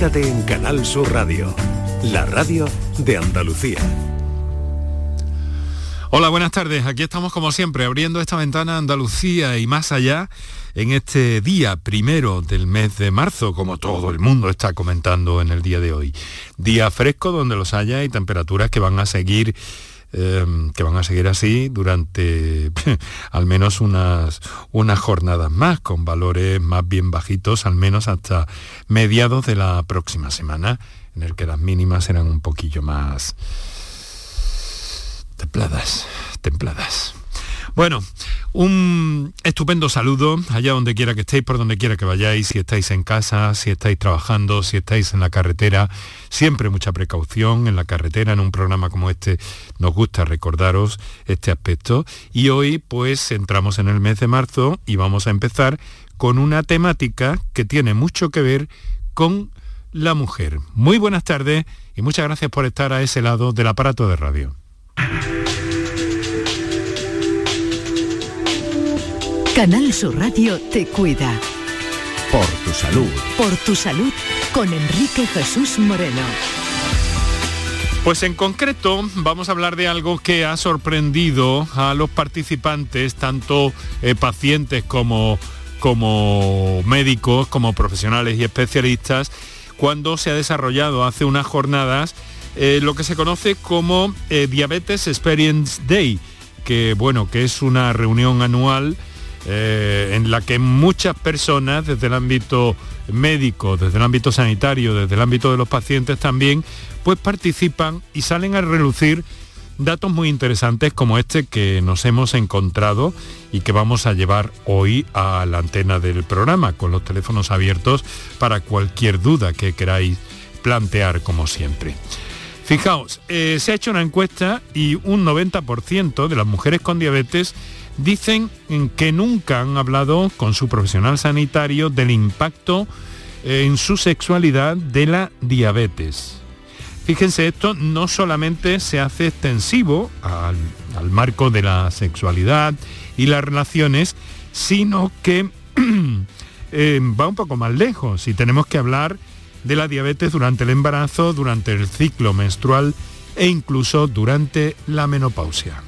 En Canal Sur Radio, la radio de Andalucía. Hola, buenas tardes. Aquí estamos como siempre abriendo esta ventana Andalucía y más allá en este día primero del mes de marzo, como todo el mundo está comentando en el día de hoy. Día fresco donde los haya y temperaturas que van a seguir Em, que van a seguir así durante al menos unas, unas jornadas más, con valores más bien bajitos, al menos hasta mediados de la próxima semana, en el que las mínimas serán un poquillo más templadas, templadas. Bueno, un estupendo saludo allá donde quiera que estéis, por donde quiera que vayáis, si estáis en casa, si estáis trabajando, si estáis en la carretera. Siempre mucha precaución en la carretera, en un programa como este nos gusta recordaros este aspecto. Y hoy pues entramos en el mes de marzo y vamos a empezar con una temática que tiene mucho que ver con la mujer. Muy buenas tardes y muchas gracias por estar a ese lado del aparato de radio. Canal Sur Radio te cuida. Por tu salud. Por tu salud con Enrique Jesús Moreno. Pues en concreto vamos a hablar de algo que ha sorprendido a los participantes, tanto eh, pacientes como, como médicos, como profesionales y especialistas, cuando se ha desarrollado hace unas jornadas eh, lo que se conoce como eh, Diabetes Experience Day, que bueno, que es una reunión anual eh, en la que muchas personas desde el ámbito médico, desde el ámbito sanitario, desde el ámbito de los pacientes también, pues participan y salen a relucir datos muy interesantes como este que nos hemos encontrado y que vamos a llevar hoy a la antena del programa con los teléfonos abiertos para cualquier duda que queráis plantear como siempre. Fijaos, eh, se ha hecho una encuesta y un 90% de las mujeres con diabetes dicen que nunca han hablado con su profesional sanitario del impacto eh, en su sexualidad de la diabetes. Fíjense, esto no solamente se hace extensivo al, marco de la sexualidad y las relaciones, sino que eh, va un poco más lejos y tenemos que hablar de la diabetes durante el embarazo, durante el ciclo menstrual e incluso durante la menopausia.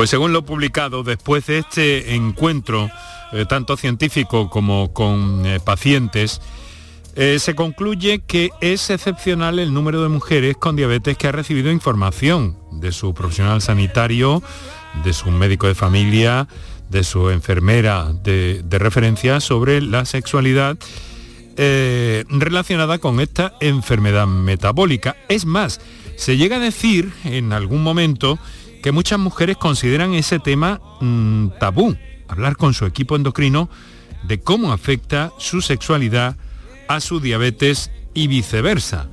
Pues según lo publicado, después de este encuentro, eh, tanto científico como con eh, pacientes, eh, se concluye que es excepcional el número de mujeres con diabetes que ha recibido información de su profesional sanitario, de su médico de familia, de su enfermera de, referencia sobre la sexualidad relacionada con esta enfermedad metabólica. Es más, se llega a decir en algún momento que muchas mujeres consideran ese tema mm, tabú, hablar con su equipo endocrino de cómo afecta su sexualidad a su diabetes y viceversa.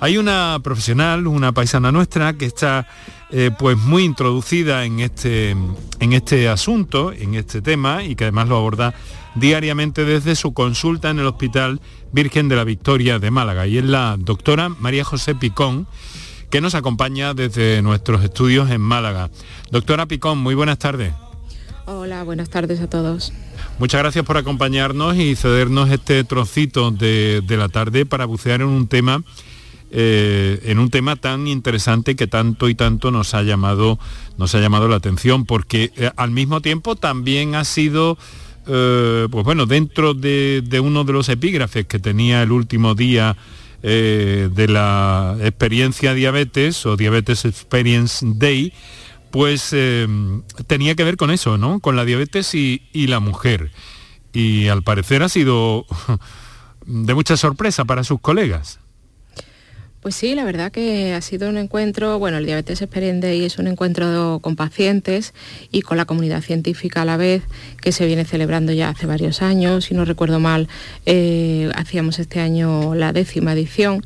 Hay una profesional, una paisana nuestra, que está eh, pues muy introducida en este, en este asunto, en este tema, y que además lo aborda diariamente desde su consulta en el Hospital Virgen de la Victoria de Málaga. Y es la doctora María José Picón, que nos acompaña desde nuestros estudios en Málaga. Doctora Picón, muy buenas tardes. Hola, buenas tardes a todos. Muchas gracias por acompañarnos y cedernos este trocito de, la tarde para bucear en un tema eh, en un tema tan interesante que tanto y tanto nos ha llamado nos ha llamado la atención porque eh, al mismo tiempo también ha sido eh, pues bueno dentro de, de, uno de los epígrafes que tenía el último día eh, de la experiencia diabetes o Diabetes Experience Day, pues eh, tenía que ver con eso, ¿no? Con la diabetes y, y la mujer. Y al parecer ha sido de mucha sorpresa para sus colegas. Pues sí, la verdad que ha sido un encuentro, bueno, el Diabetes Experience Day es un encuentro con pacientes y con la comunidad científica a la vez, que se viene celebrando ya hace varios años, si no recuerdo mal, eh, hacíamos este año la décima edición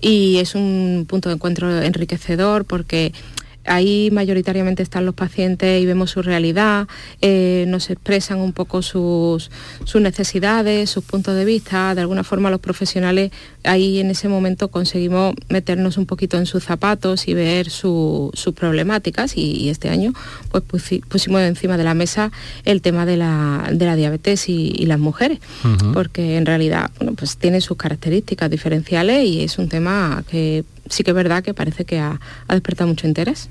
y es un punto de encuentro enriquecedor porque ahí mayoritariamente están los pacientes y vemos su realidad, eh, nos expresan un poco sus, necesidades, sus puntos de vista. De alguna forma los profesionales ahí en ese momento conseguimos meternos un poquito en sus zapatos y ver sus problemáticas y, este año pues pusimos encima de la mesa el tema de la, diabetes y, las mujeres, porque en realidad pues tiene sus características diferenciales y es un tema que sí que es verdad que parece que ha despertado mucho interés.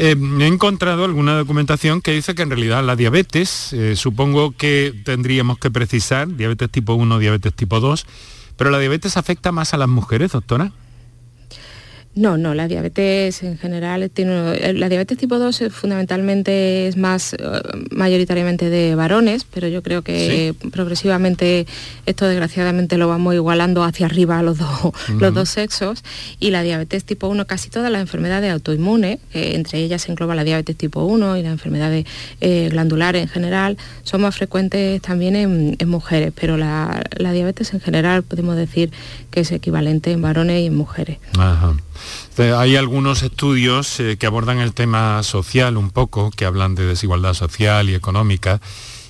Eh, he encontrado alguna documentación que dice que en realidad la diabetes, eh, supongo que tendríamos que precisar, diabetes tipo 1, diabetes tipo 2, pero la diabetes afecta más a las mujeres, doctora. No, no, la diabetes en general tiene eh, la diabetes tipo 2 fundamentalmente es más eh, mayoritariamente de varones, pero yo creo que progresivamente esto desgraciadamente lo vamos igualando hacia arriba a los dos, los dos sexos y la diabetes tipo 1 casi todas las enfermedades autoinmunes, entre ellas se engloba la diabetes tipo 1 y las enfermedades eh, glandulares en general, son más frecuentes también en, mujeres, pero la, la, diabetes en general podemos decir que es equivalente en varones y en mujeres. Ajá. Este, hay algunos estudios eh, que abordan el tema social un poco, que hablan de desigualdad social y económica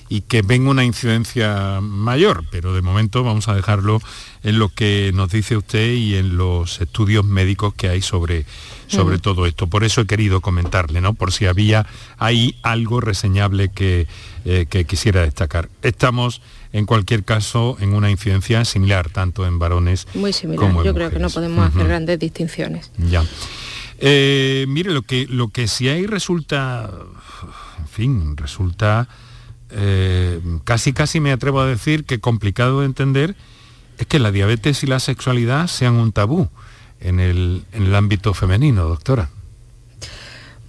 y que ven una incidencia mayor, pero de momento vamos a dejarlo en lo que nos dice usted y en los estudios médicos que hay sobre, sobre todo esto. Por eso he querido comentarle, ¿no? Por si había ahí algo reseñable que, eh, que quisiera destacar. Estamos en cualquier caso en una incidencia similar, tanto en varones Muy similar. Yo creo que no podemos hacer grandes distinciones. Ya. Eh, mire, lo que, lo que sí hay resulta, en fin, resulta eh, casi casi me atrevo a decir que complicado de entender es que la diabetes y la sexualidad sean un tabú en el, en el ámbito femenino, doctora.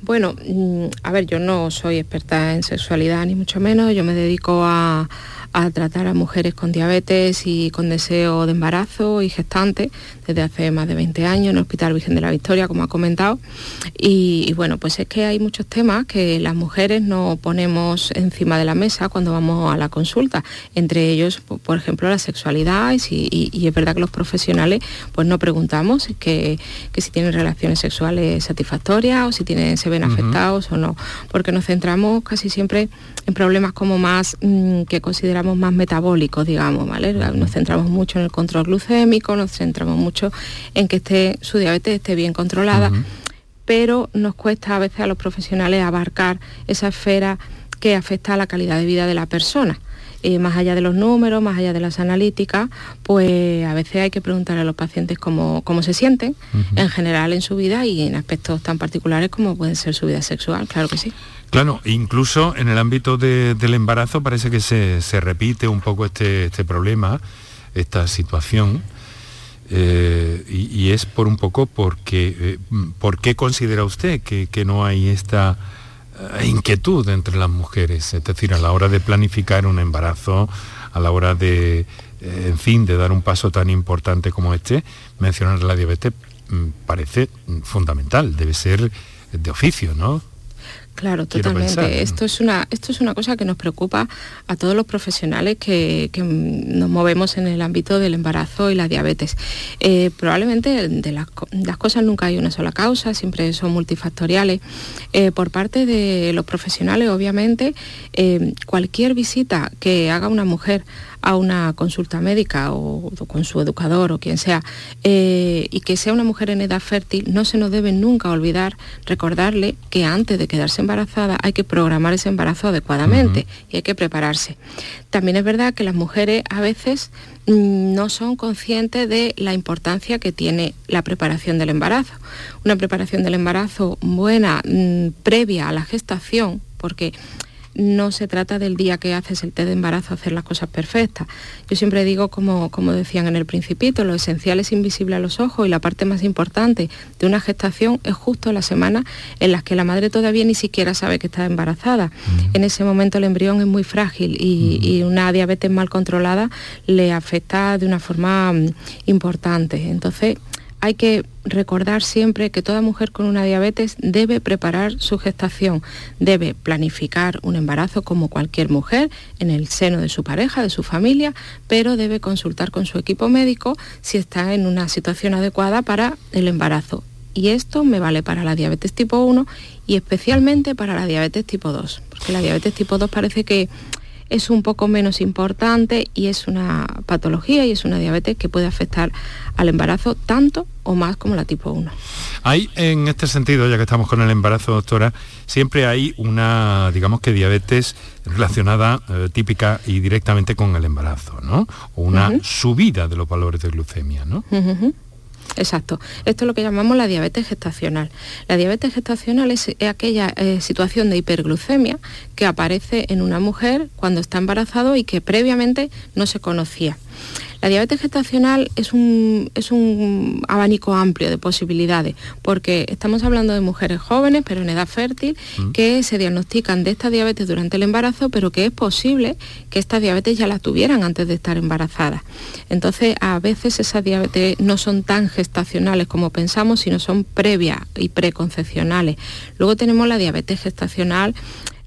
Bueno, mm, a ver, yo no soy experta en sexualidad ni mucho menos, yo me dedico a, a tratar a mujeres con diabetes y con deseo de embarazo y gestante desde hace más de 20 años en el Hospital Virgen de la Victoria, como ha comentado. Y, bueno, pues es que hay muchos temas que las mujeres no ponemos encima de la mesa cuando vamos a la consulta, entre ellos, por ejemplo, la sexualidad y, es verdad que los profesionales pues no preguntamos que, si tienen relaciones sexuales satisfactorias o si tienen, se ven afectados o no, porque nos centramos casi siempre en problemas como más mm, que consideramos más metabólicos, digamos, ¿vale? Nos centramos mucho en el control glucémico, nos centramos mucho en que esté, su diabetes esté bien controlada, pero nos cuesta a veces a los profesionales abarcar esa esfera que afecta a la calidad de vida de la persona. Eh, más allá de los números, más allá de las analíticas, pues a veces hay que preguntar a los pacientes cómo, cómo se sienten en general en su vida y en aspectos tan particulares como pueden ser su vida sexual, claro que sí. Claro, incluso en el ámbito del embarazo parece que se, repite un poco este, este problema, esta situación. Eh, y, es por un poco porque, eh, ¿por qué considera usted que, no hay esta eh, inquietud entre las mujeres? Es decir, a la hora de planificar un embarazo, a la hora de, en fin, de dar un paso tan importante como este, mencionar la diabetes mm, parece fundamental, debe ser de oficio, ¿no? Claro, totalmente. Esto es una esto es una cosa que nos preocupa a todos los profesionales que, nos movemos en el ámbito del embarazo y la diabetes. Eh, probablemente de las, cosas nunca hay una sola causa, siempre son multifactoriales. Eh, por parte de los profesionales, obviamente, eh, cualquier visita que haga una mujer a una consulta médica o, con su educador o quien sea, eh, y que sea una mujer en edad fértil, no se nos debe nunca olvidar recordarle que antes de quedarse embarazada hay que programar ese embarazo adecuadamente y hay que prepararse. También es verdad que las mujeres a veces mm, no son conscientes de la importancia que tiene la preparación del embarazo. Una preparación del embarazo buena, mm, previa a la gestación, porque no se trata del día que haces el té de embarazo hacer las cosas perfectas. Yo siempre digo, como, como decían en el principito, lo esencial es invisible a los ojos y la parte más importante de una gestación es justo la semana en la que la madre todavía ni siquiera sabe que está embarazada. En ese momento el embrión es muy frágil y, y una diabetes mal controlada le afecta de una forma mm, importante. Entonces, hay que recordar siempre que toda mujer con una diabetes debe preparar su gestación, debe planificar un embarazo como cualquier mujer en el seno de su pareja, de su familia, pero debe consultar con su equipo médico si está en una situación adecuada para el embarazo. Y esto me vale para la diabetes tipo 1 y especialmente para la diabetes tipo 2, porque la diabetes tipo 2 parece que es un poco menos importante y es una patología y es una diabetes que puede afectar al embarazo tanto o más como la tipo 1. Hay en este sentido, ya que estamos con el embarazo, doctora, siempre hay una, digamos que diabetes relacionada eh, típica y directamente con el embarazo, ¿no? O una subida de los valores de glucemia, ¿no? Exacto. Esto es lo que llamamos la diabetes gestacional. La diabetes gestacional es, aquella eh, situación de hiperglucemia que aparece en una mujer cuando está embarazado y que previamente no se conocía. La diabetes gestacional es un, es un abanico amplio de posibilidades, porque estamos hablando de mujeres jóvenes, pero en edad fértil, mm. que se diagnostican de esta diabetes durante el embarazo, pero que es posible que esta diabetes ya la tuvieran antes de estar embarazadas. Entonces, a veces esas diabetes no son tan gestacionales como pensamos, sino son previas y preconcepcionales. Luego tenemos la diabetes gestacional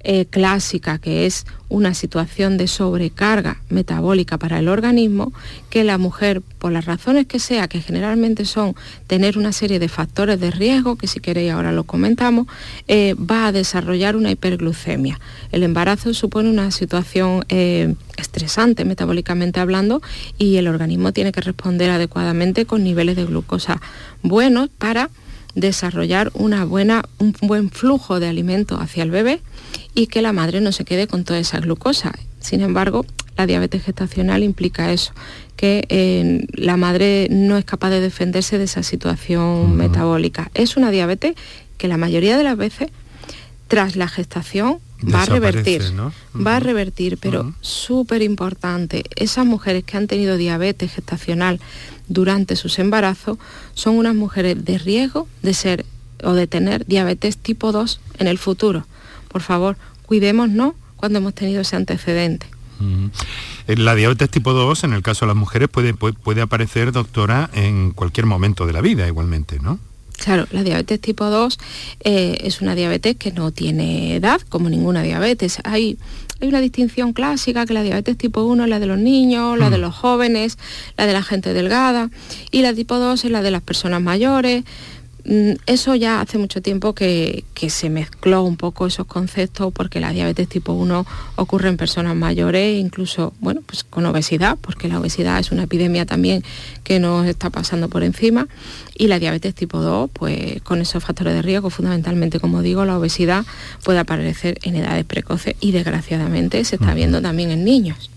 eh, clásica, que es una situación de sobrecarga metabólica para el organismo, que la mujer, por las razones que sea, que generalmente son tener una serie de factores de riesgo, que si queréis ahora lo comentamos, eh, va a desarrollar una hiperglucemia. El embarazo supone una situación eh, estresante metabólicamente hablando y el organismo tiene que responder adecuadamente con niveles de glucosa buenos para desarrollar una buena, un buen flujo de alimento hacia el bebé y que la madre no se quede con toda esa glucosa. Sin embargo, la diabetes gestacional implica eso, que eh, la madre no es capaz de defenderse de esa situación metabólica. Es una diabetes que la mayoría de las veces, tras la gestación, va a revertir, va a revertir, pero súper importante, esas mujeres que han tenido diabetes gestacional durante sus embarazos son unas mujeres de riesgo de ser o de tener diabetes tipo 2 en el futuro por favor, cuidémonos cuando hemos tenido ese antecedente. Eh, la diabetes tipo 2, en el caso de las mujeres, puede, puede, aparecer, doctora, en cualquier momento de la vida igualmente, ¿no? Claro, la diabetes tipo 2 eh, es una diabetes que no tiene edad, como ninguna diabetes. Hay, hay una distinción clásica que la diabetes tipo 1 es la de los niños, la de mm. los jóvenes, la de la gente delgada, y la tipo 2 es la de las personas mayores, eso ya hace mucho tiempo que, se mezcló un poco esos conceptos porque la diabetes tipo 1 ocurre en personas mayores, incluso bueno, pues con obesidad, porque la obesidad es una epidemia también que nos está pasando por encima, y la diabetes tipo 2, pues con esos factores de riesgo, fundamentalmente, como digo, la obesidad puede aparecer en edades precoces y desgraciadamente se está viendo también en niños.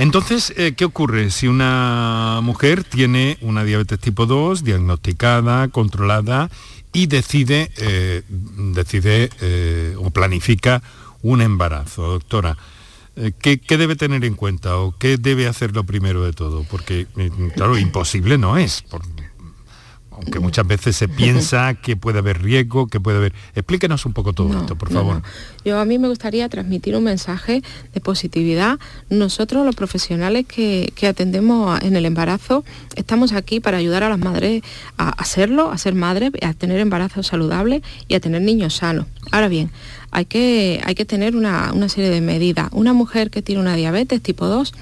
Entonces, eh, ¿qué ocurre si una mujer tiene una diabetes tipo 2 diagnosticada, controlada y decide, eh, decide eh, o planifica un embarazo? Doctora, ¿qué, debe tener en cuenta o qué debe hacer lo primero de todo? Porque, claro, imposible no es, aunque muchas veces se piensa que puede haber riesgo, que puede haber... Explíquenos un poco todo esto, por favor. Yo a mí me gustaría transmitir un mensaje de positividad. Nosotros, los profesionales que, atendemos en el embarazo, estamos aquí para ayudar a las madres a hacerlo, a ser madres, a tener embarazos saludables y a tener niños sanos. Ahora bien, hay que, hay que tener una, serie de medidas. Una mujer que tiene una diabetes tipo 2,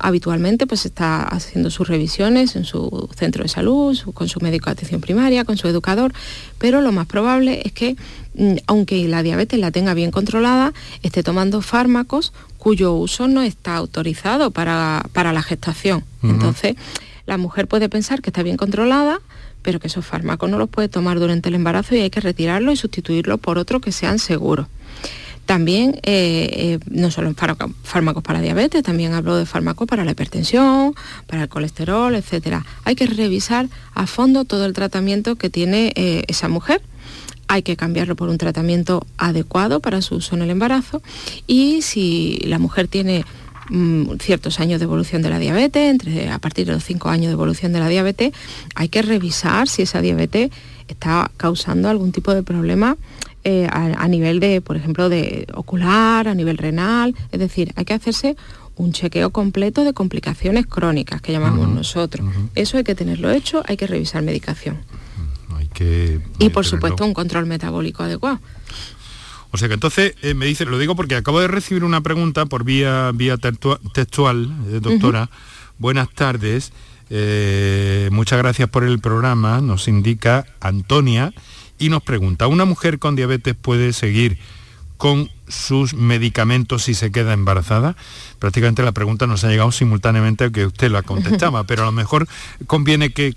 habitualmente pues está haciendo sus revisiones en su centro de salud, con su médico de atención primaria, con su educador, pero lo más probable es que, mm, aunque la diabetes la tenga bien controlada, esté tomando fármacos cuyo uso no está autorizado para, la gestación. Entonces, la mujer puede pensar que está bien controlada, pero que esos fármacos no los puede tomar durante el embarazo y hay que retirarlos y sustituirlos por otros que sean seguros. También, eh, eh, no solo en fármacos para diabetes, también hablo de fármacos para la hipertensión, para el colesterol, etc. Hay que revisar a fondo todo el tratamiento que tiene eh, esa mujer hay que cambiarlo por un tratamiento adecuado para su uso en el embarazo y si la mujer tiene mm, ciertos años de evolución de la diabetes, a partir de los cinco años de evolución de la diabetes, hay que revisar si esa diabetes está causando algún tipo de problema eh, a, nivel de, por ejemplo, de ocular, a nivel renal, es decir, hay que hacerse un chequeo completo de complicaciones crónicas que llamamos nosotros. Eso hay que tenerlo hecho, hay que revisar medicación. Hay que, y por supuesto un control metabólico adecuado. O sea que entonces eh, me dice, lo digo porque acabo de recibir una pregunta por vía, vía textual, eh, doctora. Buenas tardes. muchas gracias por el programa, nos indica Antonia y nos pregunta, ¿una mujer con diabetes puede seguir con sus medicamentos si se queda embarazada? Prácticamente la pregunta nos ha llegado simultáneamente a que usted la contestaba, pero a lo mejor conviene que,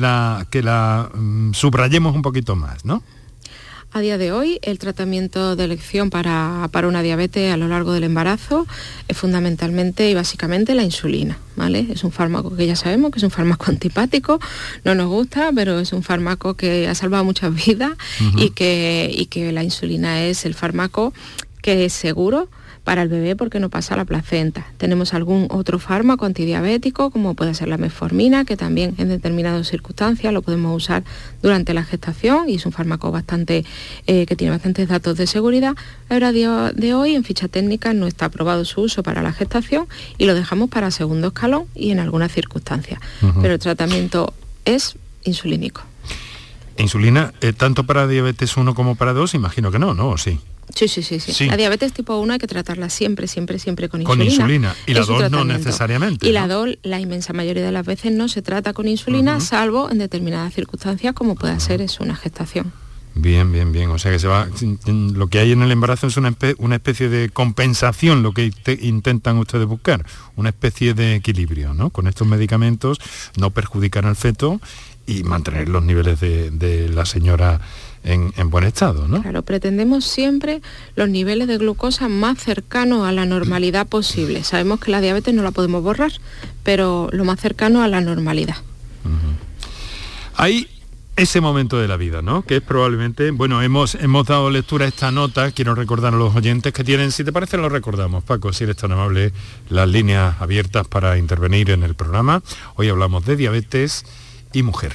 la, que la mm, subrayemos un poquito más, ¿no? A día de hoy, el tratamiento de elección para, una diabetes a lo largo del embarazo es fundamentalmente y básicamente la insulina. ¿vale? Es un fármaco que ya sabemos que es un fármaco antipático, no nos gusta, pero es un fármaco que ha salvado muchas vidas y, que, y que la insulina es el fármaco que es seguro para el bebé porque no pasa la placenta. Tenemos algún otro fármaco antidiabético, como puede ser la metformina, que también en determinadas circunstancias lo podemos usar durante la gestación y es un fármaco bastante eh, que tiene bastantes datos de seguridad. Ahora día de hoy en ficha técnica no está aprobado su uso para la gestación y lo dejamos para segundo escalón y en algunas circunstancias. Pero el tratamiento es insulínico. ¿Insulina eh, tanto para diabetes 1 como para 2? Imagino que no, ¿no? Sí. Sí, sí, sí, sí, La diabetes tipo 1 hay que tratarla siempre, siempre, siempre con insulina. Con insulina. Y la 2 no necesariamente. Y la 2, la inmensa mayoría de las veces no se trata con insulina, salvo en determinadas circunstancias como pueda ser es una gestación. Bien, bien, bien. O sea que se va. Lo que hay en el embarazo es una, una especie de compensación, lo que intentan ustedes buscar, una especie de equilibrio, ¿no? Con estos medicamentos no perjudicar al feto y mantener los niveles de, de la señora en, buen estado, ¿no? Claro, pretendemos siempre los niveles de glucosa más cercanos a la normalidad posible. Sabemos que la diabetes no la podemos borrar, pero lo más cercano a la normalidad. Hay ese momento de la vida, ¿no? Que es probablemente, bueno, hemos, hemos dado lectura a esta nota, quiero recordar a los oyentes que tienen, si te parece lo recordamos, Paco, si eres tan amable, las líneas abiertas para intervenir en el programa. Hoy hablamos de diabetes y mujer.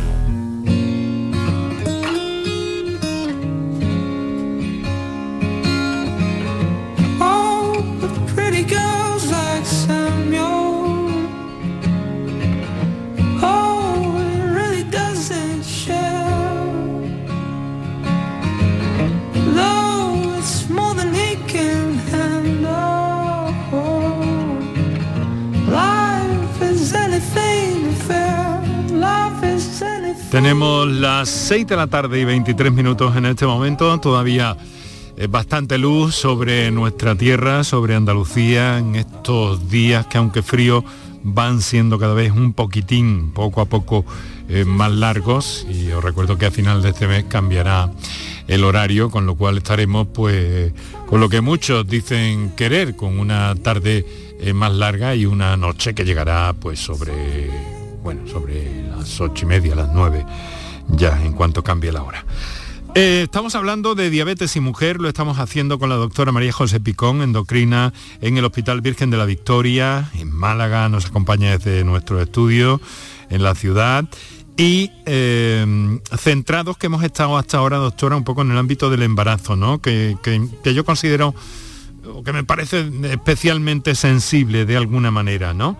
Tenemos las 6 de la tarde y 23 minutos en este momento, todavía es bastante luz sobre nuestra tierra, sobre Andalucía, en estos días que aunque frío van siendo cada vez un poquitín, poco a poco, eh, más largos. Y os recuerdo que a final de este mes cambiará el horario, con lo cual estaremos pues con lo que muchos dicen querer, con una tarde eh, más larga y una noche que llegará pues sobre bueno, sobre las ocho y media, las nueve, ya en cuanto cambie la hora. Eh, estamos hablando de diabetes y mujer, lo estamos haciendo con la doctora María José Picón, endocrina, en el Hospital Virgen de la Victoria, en Málaga, nos acompaña desde nuestro estudio en la ciudad. Y eh, centrados que hemos estado hasta ahora, doctora, un poco en el ámbito del embarazo, ¿no? Que, que yo considero, que me parece especialmente sensible de alguna manera, ¿no?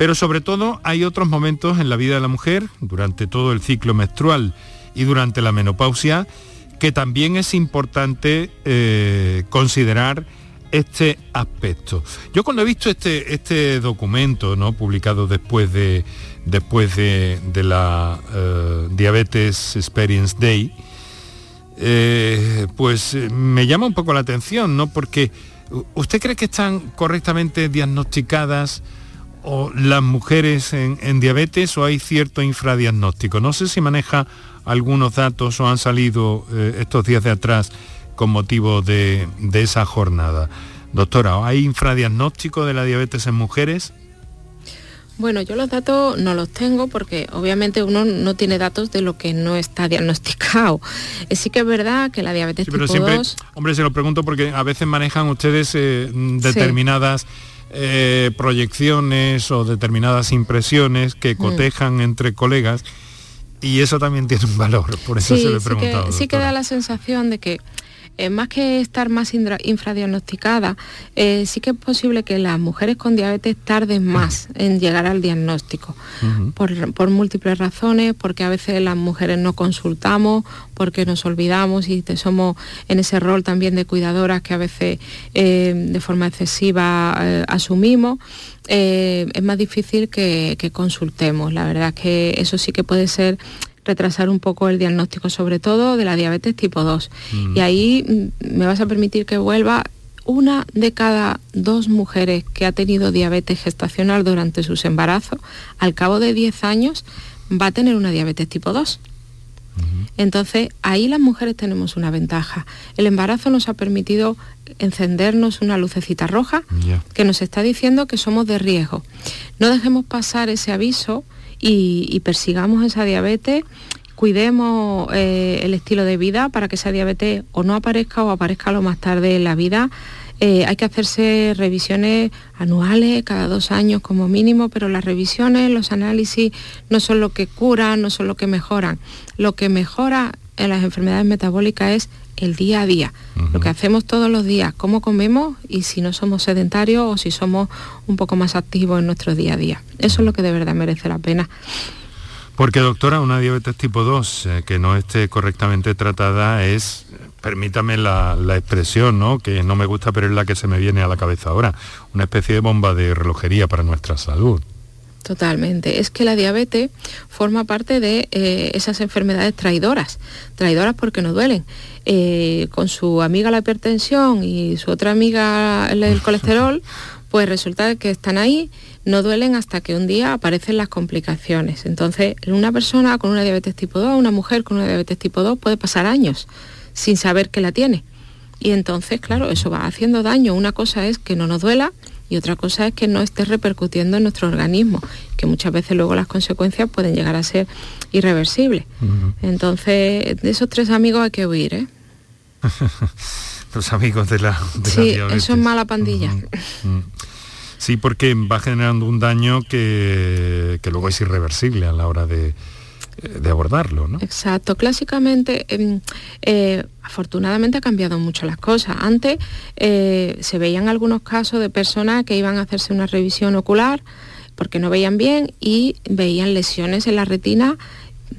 Pero sobre todo hay otros momentos en la vida de la mujer, durante todo el ciclo menstrual y durante la menopausia, que también es importante eh, considerar este aspecto. Yo cuando he visto este, este documento, ¿no? publicado después de, después de, la eh, Diabetes Experience Day, eh, pues me llama un poco la atención, ¿no? Porque ¿usted cree que están correctamente diagnosticadas o las mujeres en, diabetes o hay cierto infradiagnóstico? No sé si maneja algunos datos o han salido eh, estos días de atrás con motivo de, de esa jornada. Doctora, ¿hay infradiagnóstico de la diabetes en mujeres? Bueno, yo los datos no los tengo porque obviamente uno no tiene datos de lo que no está diagnosticado. Eh, sí que es verdad que la diabetes sí, pero siempre, Hombre, se lo pregunto porque a veces manejan ustedes eh, determinadas eh, proyecciones o determinadas impresiones que mm. cotejan entre colegas y eso también tiene un valor, por eso se lo he preguntado. sí que da la sensación de que eh, más que estar más infradiagnosticada, eh, sí que es posible que las mujeres con diabetes tarden más en llegar al diagnóstico, por, múltiples razones, porque a veces las mujeres no consultamos, porque nos olvidamos y somos en ese rol también de cuidadoras que a veces eh, de forma excesiva asumimos. es más difícil que, que consultemos. La verdad es que eso sí que puede ser retrasar un poco el diagnóstico, sobre todo de la diabetes tipo 2. Mm. Y ahí mm, me vas a permitir que vuelva una de cada dos mujeres que ha tenido diabetes gestacional durante sus embarazos, al cabo de 10 años, va a tener una diabetes tipo 2. Entonces, ahí las mujeres tenemos una ventaja. El embarazo nos ha permitido encendernos una lucecita roja que nos está diciendo que somos de riesgo. No dejemos pasar ese aviso y, persigamos esa diabetes cuidemos eh, el estilo de vida para que esa diabetes o no aparezca o aparezca lo más tarde en la vida. Eh, hay que hacerse revisiones anuales, cada dos años como mínimo, pero las revisiones, los análisis no son lo que curan, no son lo que mejoran. Lo que mejora en las enfermedades metabólicas es el día a día, lo que hacemos todos los días, cómo comemos y si no somos sedentarios o si somos un poco más activos en nuestro día a día. Eso es lo que de verdad merece la pena. Porque doctora, una diabetes tipo 2 eh, que no esté correctamente tratada es, permítame la, la, expresión, ¿no? que no me gusta pero es la que se me viene a la cabeza ahora, una especie de bomba de relojería para nuestra salud. Totalmente. Es que la diabetes forma parte de eh, esas enfermedades traidoras, traidoras porque no duelen. Eh, con su amiga la hipertensión y su otra amiga el, colesterol, pues resulta que están ahí, no duelen hasta que un día aparecen las complicaciones. Entonces, una persona con una diabetes tipo 2, una mujer con una diabetes tipo 2 puede pasar años sin saber que la tiene. Y entonces, claro, eso va haciendo daño. Una cosa es que no nos duela y otra cosa es que no esté repercutiendo en nuestro organismo, que muchas veces luego las consecuencias pueden llegar a ser irreversibles. Entonces, de esos tres amigos hay que huir, ¿eh? Los amigos de la, de sí, eso es mala pandilla. Sí, porque va generando un daño que, que luego es irreversible a la hora de, de abordarlo, ¿no? Exacto. Clásicamente, em, eh, afortunadamente ha cambiado mucho las cosas. Antes eh, se veían algunos casos de personas que iban a hacerse una revisión ocular porque no veían bien y veían lesiones en la retina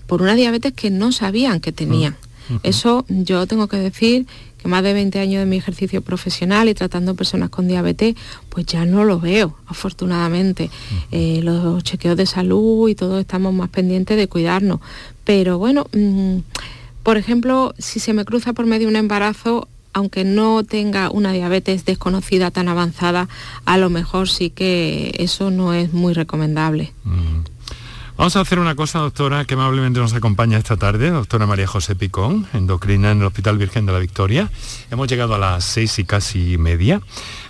por una diabetes que no sabían que tenían. Mm, Eso yo tengo que decir que más de 20 años de mi ejercicio profesional y tratando personas con diabetes, pues ya no lo veo, afortunadamente. Eh, los chequeos de salud y todos estamos más pendientes de cuidarnos. Pero bueno, mm, por ejemplo, si se me cruza por medio un embarazo, aunque no tenga una diabetes desconocida tan avanzada, a lo mejor sí que eso no es muy recomendable. Vamos a hacer una cosa, doctora, que amablemente nos acompaña esta tarde, doctora María José Picón, endocrina en el Hospital Virgen de la Victoria. Hemos llegado a las seis y casi media.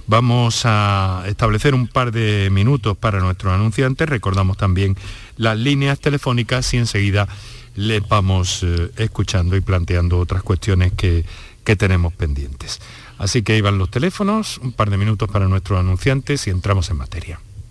Vamos a establecer un par de minutos para nuestros anunciantes. Recordamos también las líneas telefónicas y enseguida le vamos eh, escuchando y planteando otras cuestiones que, que tenemos pendientes. Así que ahí van los teléfonos, un par de minutos para nuestros anunciantes y entramos en materia.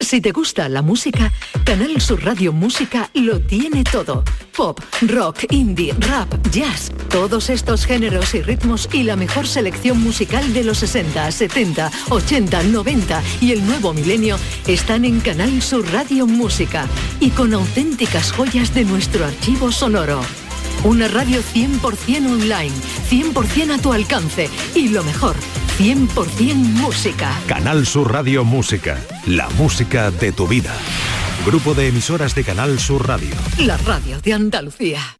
Si te gusta la música, Canal Sur Radio Música lo tiene todo. Pop, rock, indie, rap, jazz, todos estos géneros y ritmos y la mejor selección musical de los 60, 70, 80, 90 y el nuevo milenio están en Canal Sur Radio Música y con auténticas joyas de nuestro archivo sonoro. Una radio 100% online, 100% a tu alcance y lo mejor, 100% música. Canal Sur Radio Música, la música de tu vida. Grupo de emisoras de Canal Sur Radio. La radio de Andalucía.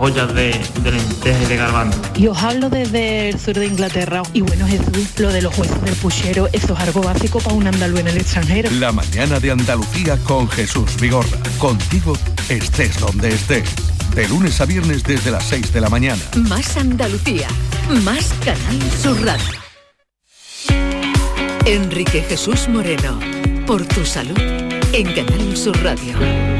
ollas de, de lentejas y de garbanzo. Y os hablo desde el sur de Inglaterra. Y bueno, Jesús, lo de los huesos del puchero, eso es algo básico para un andaluz en el extranjero. La mañana de Andalucía con Jesús Vigorra. Contigo estés donde estés. De lunes a viernes desde las 6 de la mañana. Más Andalucía, más Canal Sur Radio. Enrique Jesús Moreno, por tu salud, en Canal Sur Radio.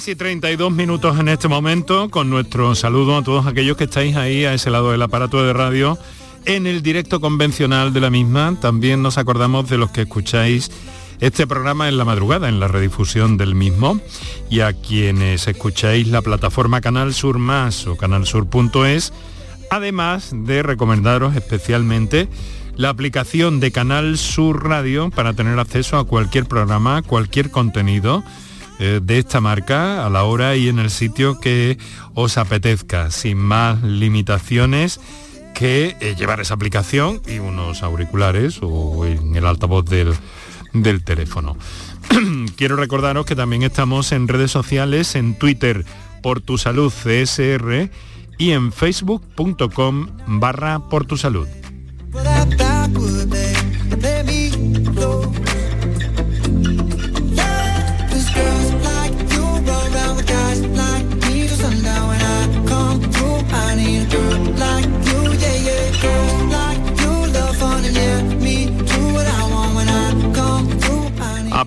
6 y casi 32 minutos en este momento con nuestro saludo a todos aquellos que estáis ahí a ese lado del aparato de radio en el directo convencional de la misma. También nos acordamos de los que escucháis este programa en la madrugada, en la redifusión del mismo, y a quienes escucháis la plataforma Canal Sur Más o canalsur.es, además de recomendaros especialmente la aplicación de Canal Sur Radio para tener acceso a cualquier programa, cualquier contenido eh, de esta marca a la hora y en el sitio que os apetezca, sin más limitaciones que eh, llevar esa aplicación y unos auriculares o en el altavoz del, del teléfono. Quiero recordaros que también estamos en redes sociales, en Twitter por tu salud CSR y en facebook.com barra por tu salud.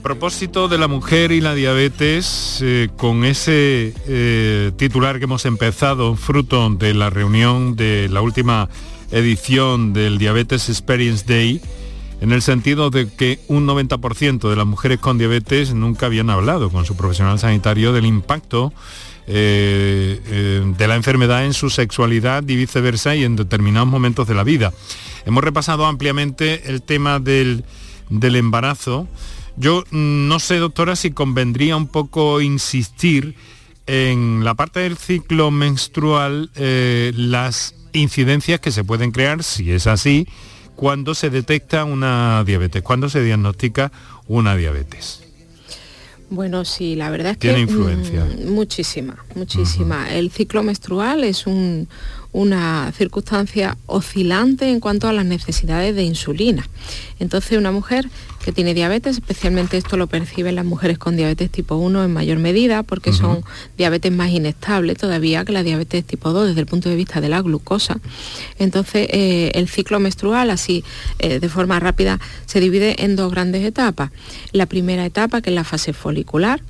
Propósito de la mujer y la diabetes, eh, con ese eh, titular que hemos empezado, fruto de la reunión de la última edición del Diabetes Experience Day, en el sentido de que un 90% de las mujeres con diabetes nunca habían hablado con su profesional sanitario del impacto eh, de la enfermedad en su sexualidad y viceversa y en determinados momentos de la vida. Hemos repasado ampliamente el tema del embarazo. Yo no sé, doctora, si convendría un poco insistir en la parte del ciclo menstrual, eh, las incidencias que se pueden crear, si es así, cuando se detecta una diabetes, cuando se diagnostica una diabetes. Bueno, sí, la verdad es Tiene que influencia. mm, muchísima, muchísima. El ciclo menstrual es un- una circunstancia oscilante en cuanto a las necesidades de insulina. Entonces, una mujer que tiene diabetes, especialmente esto lo perciben las mujeres con diabetes tipo 1 en mayor medida, porque son diabetes más inestables todavía que la diabetes tipo 2 desde el punto de vista de la glucosa. Entonces, eh, el ciclo menstrual, así eh, de forma rápida, se divide en dos grandes etapas. La primera etapa, que es la fase folicular,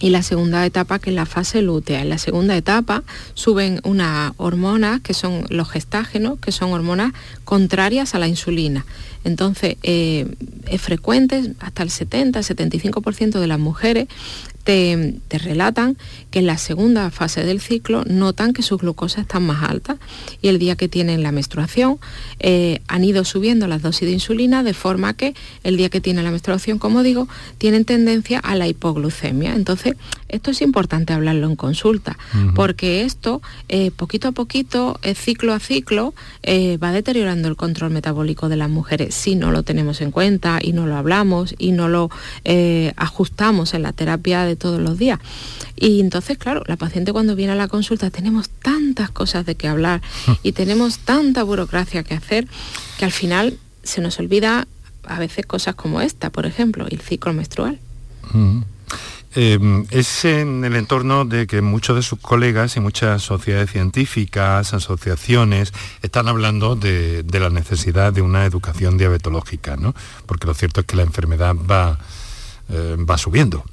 y la segunda etapa que es la fase lútea. En la segunda etapa suben unas hormonas que son los gestágenos, que son hormonas contrarias a la insulina. Entonces, eh, es frecuente, hasta el 70-75% de las mujeres te, relatan que en la segunda fase del ciclo notan que su glucosa está más alta y el día que tienen la menstruación eh, han ido subiendo las dosis de insulina de forma que el día que tienen la menstruación, como digo, tienen tendencia a la hipoglucemia. Entonces, esto es importante hablarlo en consulta, porque esto, eh, poquito a poquito, eh, ciclo a ciclo, va deteriorando el control metabólico de las mujeres si no lo tenemos en cuenta y no lo hablamos y no lo ajustamos en la terapia de todos los días. Y entonces, claro, la paciente cuando viene a la consulta tenemos tantas cosas de que hablar y tenemos tanta burocracia que hacer que al final se nos olvida a veces cosas como esta, por ejemplo, el ciclo menstrual. Em, es en el entorno de que muchos de sus colegas y muchas sociedades científicas, asociaciones, están hablando de, la necesidad de una educación diabetológica, ¿no? Porque lo cierto es que la enfermedad va, eh, va subiendo.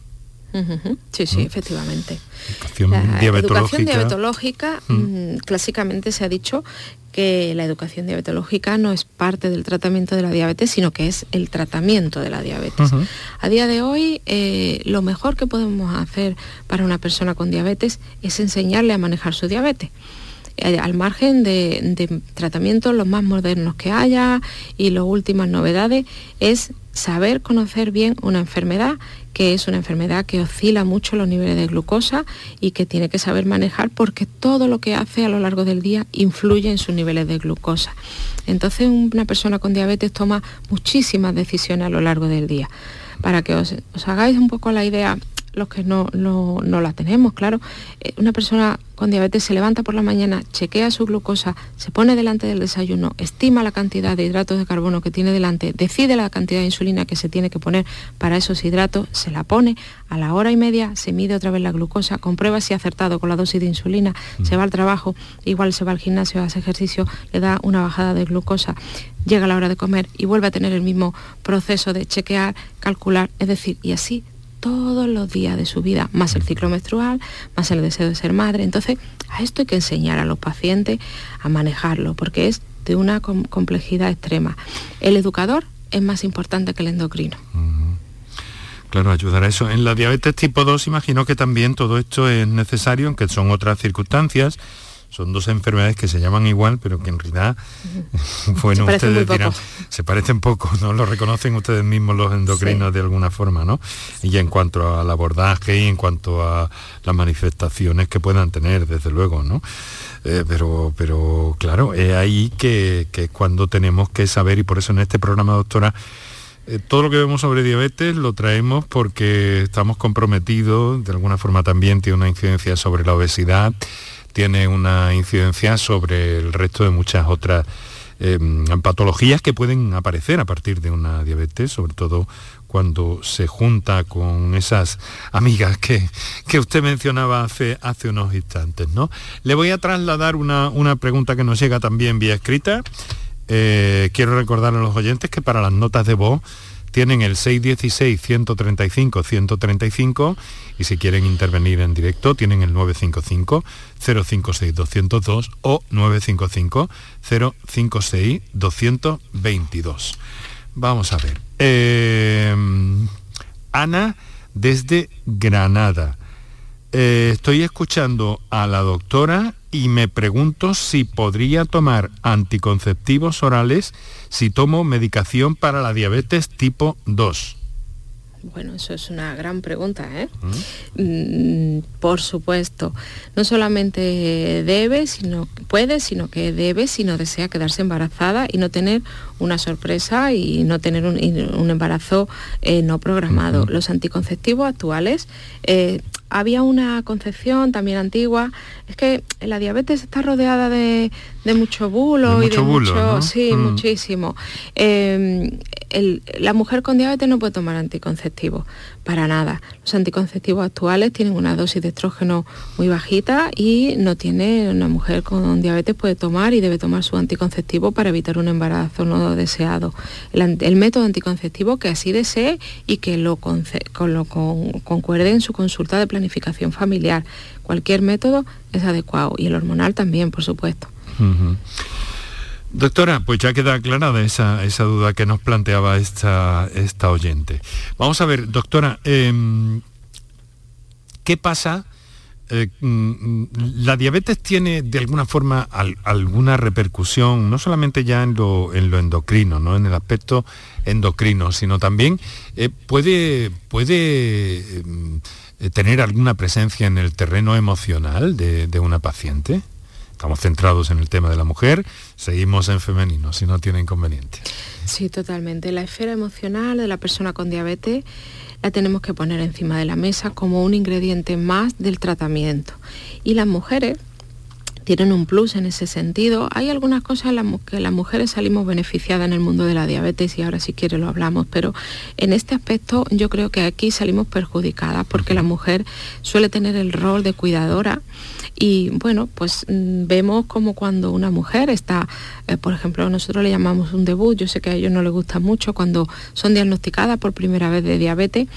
Sí, sí, efectivamente. Educación la diabetológica. Educación diabetológica, mm, clásicamente se ha dicho que la educación diabetológica no es parte del tratamiento de la diabetes, sino que es el tratamiento de la diabetes. A día de hoy, eh, lo mejor que podemos hacer para una persona con diabetes es enseñarle a manejar su diabetes. Eh, al margen de, tratamientos los más modernos que haya y las últimas novedades, es saber conocer bien una enfermedad que es una enfermedad que oscila mucho los niveles de glucosa y que tiene que saber manejar porque todo lo que hace a lo largo del día influye en sus niveles de glucosa. Entonces una persona con diabetes toma muchísimas decisiones a lo largo del día. Para que os hagáis un poco la idea, los que no, no, la tenemos, claro. Eh, una persona con diabetes se levanta por la mañana, chequea su glucosa, se pone delante del desayuno, estima la cantidad de hidratos de carbono que tiene delante, decide la cantidad de insulina que se tiene que poner para esos hidratos, se la pone, a la hora y media se mide otra vez la glucosa, comprueba si ha acertado con la dosis de insulina, se va al trabajo, igual se va al gimnasio, hace ejercicio, le da una bajada de glucosa, llega la hora de comer y vuelve a tener el mismo proceso de chequear, calcular, es decir, y así todos los días de su vida, más el ciclo menstrual, más el deseo de ser madre. Entonces, a esto hay que enseñar a los pacientes a manejarlo, porque es de una complejidad extrema. El educador es más importante que el endocrino. Claro, ayudar a eso. En la diabetes tipo 2 imagino que también todo esto es necesario, aunque son otras circunstancias son dos enfermedades que se llaman igual, pero que en realidad, bueno, se ustedes dirán, se parecen poco, ¿no? Lo reconocen ustedes mismos los endocrinos de alguna forma, ¿no? Y en cuanto al abordaje y en cuanto a las manifestaciones que puedan tener, desde luego, ¿no? Eh, pero, pero claro, es ahí que, que cuando tenemos que saber, y por eso en este programa, doctora, eh, todo lo que vemos sobre diabetes lo traemos porque estamos comprometidos, de alguna forma también tiene una incidencia sobre la obesidad, tiene una incidencia sobre el resto de muchas otras em, patologías que pueden aparecer a partir de una diabetes, sobre todo cuando se junta con esas amigas que, que usted mencionaba hace, hace unos instantes. ¿no? Le voy a trasladar una, una pregunta que nos llega también vía escrita. Eh, quiero recordar a los oyentes que para las notas de voz tienen el 616-135-135 y si quieren intervenir en directo tienen el 955-056-202 o 955-056-222. Vamos a ver. Eh, Ana desde Granada. Eh, estoy escuchando a la doctora y me pregunto si podría tomar anticonceptivos orales si tomo medicación para la diabetes tipo 2. Bueno, eso es una gran pregunta, ¿eh? Mm, por supuesto. No solamente debe, sino puede, sino que debe, si no desea quedarse embarazada y no tener una sorpresa y no tener un, embarazo eh, no programado. Los anticonceptivos actuales eh, había una concepción también antigua, es que la diabetes está rodeada de, de mucho bulo De y de mucho bulo, mucho, ¿no? sí, Mm. muchísimo. Eh, el- la mujer con diabetes no puede tomar anticonceptivos, para nada. Los anticonceptivos actuales tienen una dosis de estrógeno muy bajita y no tiene, una mujer con diabetes puede tomar y debe tomar su anticonceptivo para evitar un embarazo no deseado. El, el método anticonceptivo que así desee y que lo, con concuerde en su consulta de planificación familiar. Cualquier método es adecuado y el hormonal también, por supuesto. Doctora, pues ya queda aclarada esa, esa duda que nos planteaba esta, esta oyente. Vamos a ver, doctora, em, ¿qué pasa? Eh, mm, ¿La diabetes tiene de alguna forma al- alguna repercusión, no solamente ya en lo, en lo endocrino, ¿no? en el aspecto endocrino, sino también eh, puede, puede eh, tener alguna presencia en el terreno emocional de, de una paciente? Estamos centrados en el tema de la mujer, seguimos en femenino, si no tiene inconveniente. Sí, totalmente. La esfera emocional de la persona con diabetes la tenemos que poner encima de la mesa como un ingrediente más del tratamiento. Y las mujeres tienen un plus en ese sentido. Hay algunas cosas en que las mujeres salimos beneficiadas en el mundo de la diabetes y ahora si quiere lo hablamos, pero en este aspecto yo creo que aquí salimos perjudicadas porque la mujer suele tener el rol de cuidadora y bueno, pues mm, vemos como cuando una mujer está, eh, por ejemplo, nosotros le llamamos un debut, yo sé que a ellos no les gusta mucho cuando son diagnosticadas por primera vez de diabetes,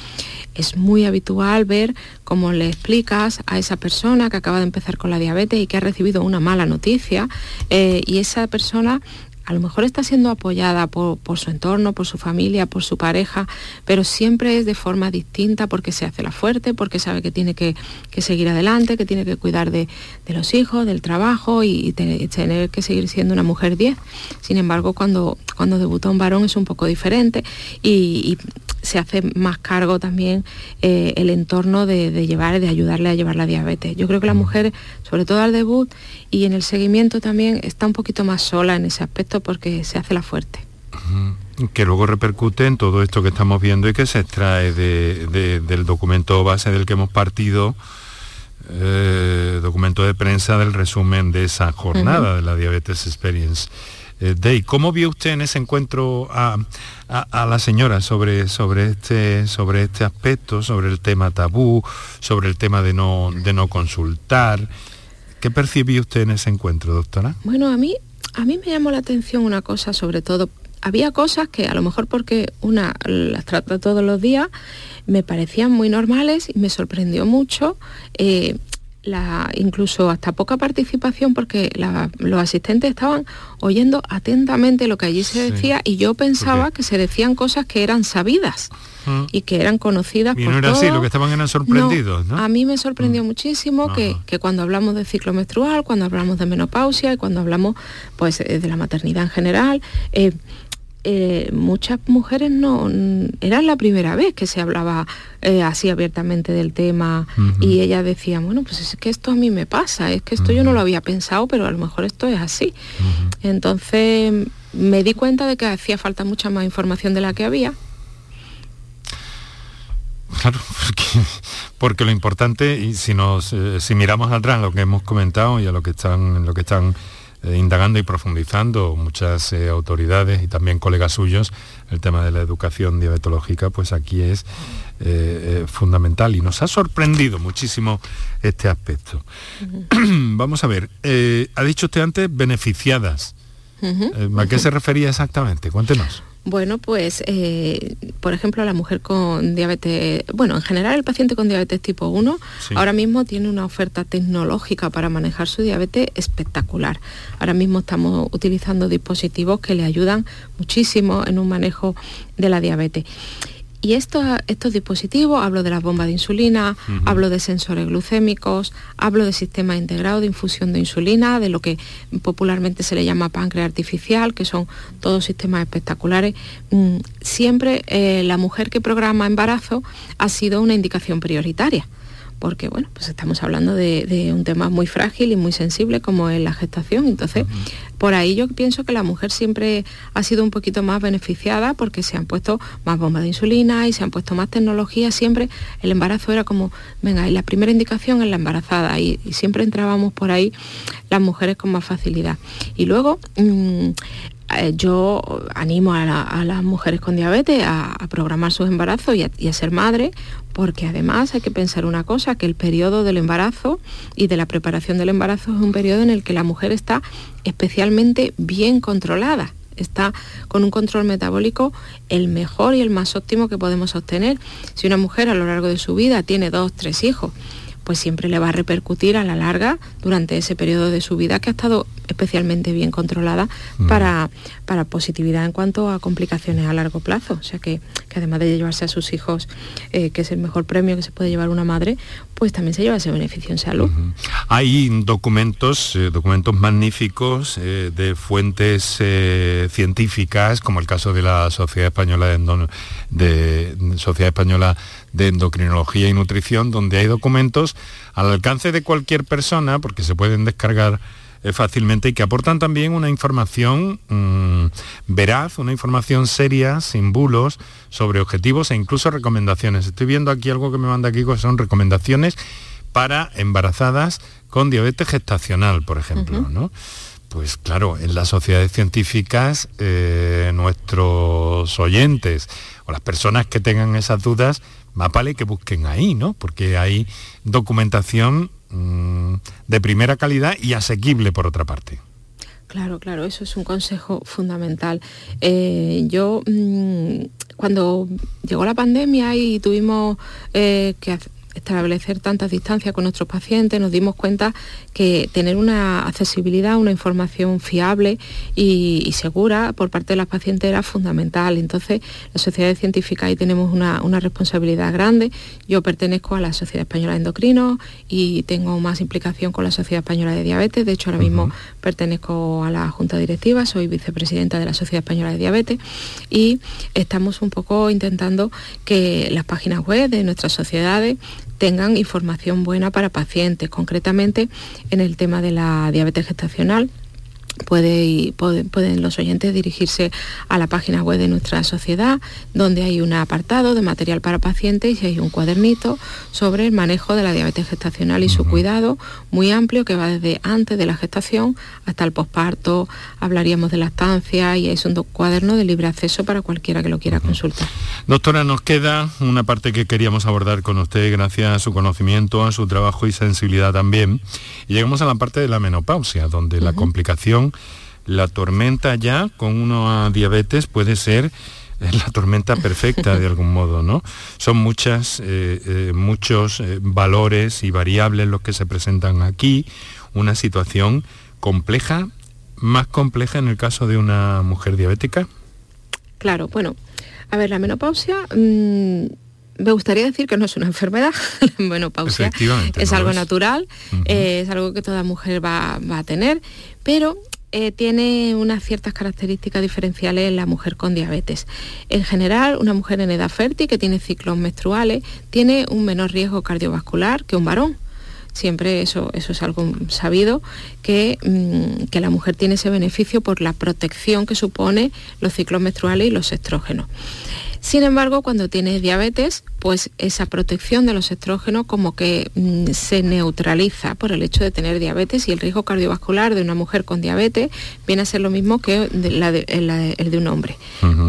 es muy habitual ver cómo le explicas a esa persona que acaba de empezar con la diabetes y que ha recibido una mala noticia eh, y esa persona a lo mejor está siendo apoyada por, su entorno, por su familia, por su pareja, pero siempre es de forma distinta porque se hace la fuerte, porque sabe que tiene que, seguir adelante, que tiene que cuidar de, los hijos, del trabajo y, y te- tener que seguir siendo una mujer 10. Sin embargo, cuando, cuando debuta un varón es un poco diferente y se hace más cargo también eh, el entorno de, de llevar, de ayudarle a llevar la diabetes. Yo creo que la mujer, sobre todo al debut y en el seguimiento también, está un poquito más sola en ese aspecto porque se hace la fuerte. Que luego repercute en todo esto que estamos viendo y que se extrae de- de- del documento base del que hemos partido, eh, documento de prensa del resumen de esa jornada de la Diabetes Experience Day. ¿Cómo vio usted en ese encuentro a la señora sobre, sobre, este, sobre este aspecto, sobre el tema tabú, sobre el tema de no, de no consultar? ¿Qué percibió usted en ese encuentro, doctora? Bueno, a mí, a mí me llamó la atención una cosa, sobre todo, había cosas que a lo mejor porque una las trata todos los días, me parecían muy normales y me sorprendió mucho. eh, la, incluso hasta poca participación porque la- los asistentes estaban oyendo atentamente lo que allí se Sí, decía y yo pensaba que se decían cosas que eran sabidas y que eran conocidas Y por no era así, lo que estaban eran sorprendidos, ¿no? A mí me sorprendió muchísimo que, que cuando hablamos de ciclo menstrual, cuando hablamos de menopausia y cuando hablamos pues eh, de la maternidad en general, eh, eh, muchas mujeres no era la primera vez que se hablaba eh, así abiertamente del tema y ella decía bueno pues es que esto a mí me pasa es que esto yo no lo había pensado pero a lo mejor esto es así entonces me di cuenta de que hacía falta mucha más información de la que había. Claro, porque, porque lo importante, y si nos eh, si miramos atrás a lo que hemos comentado y a lo que están, lo que están eh, indagando y profundizando muchas eh, autoridades y también colegas suyos, el tema de la educación diabetológica, pues aquí es eh, fundamental y nos ha sorprendido muchísimo este aspecto. Vamos a ver, ha dicho usted antes beneficiadas. ¿A qué se refería exactamente? Cuéntenos. Bueno, pues, eh, por ejemplo, la mujer con diabetes, bueno, en general el paciente con diabetes tipo 1 Sí. ahora mismo tiene una oferta tecnológica para manejar su diabetes espectacular. Ahora mismo estamos utilizando dispositivos que le ayudan muchísimo en un manejo de la diabetes. Y estos, estos dispositivos, hablo de las bombas de insulina, hablo de sensores glucémicos, hablo de sistema integrado de infusión de insulina, de lo que popularmente se le llama páncreas artificial, que son todos sistemas espectaculares. Mm, Siempre eh, la mujer que programa embarazo ha sido una indicación prioritaria porque bueno, pues estamos hablando de, un tema muy frágil y muy sensible como es la gestación. Entonces, por ahí yo pienso que la mujer siempre ha sido un poquito más beneficiada porque se han puesto más bombas de insulina y se han puesto más tecnología. Siempre el embarazo era como, venga, y la primera indicación es la embarazada y, siempre entrábamos por ahí las mujeres con más facilidad. Y luego, mm, eh, yo animo a, las mujeres con diabetes a, programar sus embarazos y a, ser madre, porque además hay que pensar una cosa, que el periodo del embarazo y de la preparación del embarazo es un periodo en el que la mujer está especialmente bien controlada está con un control metabólico el mejor y el más óptimo que podemos obtener. Si una mujer a lo largo de su vida tiene dos, tres hijos pues siempre le va a repercutir a la larga durante ese periodo de su vida que ha estado especialmente bien controlada mm. para, para positividad en cuanto a complicaciones a largo plazo. O sea que, además de llevarse a sus hijos, eh, que es el mejor premio que se puede llevar una madre, pues también se lleva ese beneficio en salud. Hay documentos, eh, documentos magníficos eh, de fuentes científicas, como el caso de la Sociedad Española de, Sociedad Española de endocrinología y nutrición, donde hay documentos al alcance de cualquier persona, porque se pueden descargar fácilmente y que aportan también una información mm, veraz, una información seria, sin bulos, sobre objetivos e incluso recomendaciones. Estoy viendo aquí algo que me manda aquí, que son recomendaciones para embarazadas con diabetes gestacional, por ejemplo, ¿no? Pues claro, en las sociedades científicas eh, nuestros oyentes o las personas que tengan esas dudas más vale que busquen ahí, ¿no? Porque hay documentación mm, de primera calidad y asequible por otra parte. Claro, claro, eso es un consejo fundamental. Eh, yo, mm, cuando llegó la pandemia y tuvimos eh, que establecer tantas distancias con nuestros pacientes, nos dimos cuenta que tener una accesibilidad, una información fiable y, segura por parte de las pacientes era fundamental. Entonces, la Sociedad Científica ahí tenemos una, responsabilidad grande. Yo pertenezco a la Sociedad Española de Endocrinos y tengo más implicación con la Sociedad Española de Diabetes. De hecho, ahora mismo pertenezco a la Junta Directiva, soy vicepresidenta de la Sociedad Española de Diabetes y estamos un poco intentando que las páginas web de nuestras sociedades tengan información buena para pacientes, concretamente en el tema de la diabetes gestacional Puede, pueden los oyentes dirigirse a la página web de nuestra sociedad, donde hay un apartado de material para pacientes y hay un cuadernito sobre el manejo de la diabetes gestacional y su cuidado, muy amplio, que va desde antes de la gestación hasta el posparto. Hablaríamos de lactancia y es un cuaderno de libre acceso para cualquiera que lo quiera consultar. Doctora, nos queda una parte que queríamos abordar con usted gracias a su conocimiento, a su trabajo y sensibilidad también. Y llegamos a la parte de la menopausia, donde la complicación la tormenta ya con una diabetes puede ser la tormenta perfecta de algún modo, ¿no? Son muchas, eh, eh, muchos eh, valores y variables los que se presentan aquí, una situación compleja, más compleja en el caso de una mujer diabética. Claro, bueno, a ver, la menopausia... Mm, me gustaría decir que no es una enfermedad, la menopausia es algo natural, es algo que toda mujer va, va a tener, pero eh, tiene unas ciertas características diferenciales en la mujer con diabetes. En general, una mujer en edad fértil que tiene ciclos menstruales tiene un menor riesgo cardiovascular que un varón. Siempre eso, eso es algo sabido, que, mm, que la mujer tiene ese beneficio por la protección que supone los ciclos menstruales y los estrógenos. Sin embargo, cuando tienes diabetes, pues esa protección de los estrógenos como que mm, se neutraliza por el hecho de tener diabetes y el riesgo cardiovascular de una mujer con diabetes viene a ser lo mismo que el de un hombre.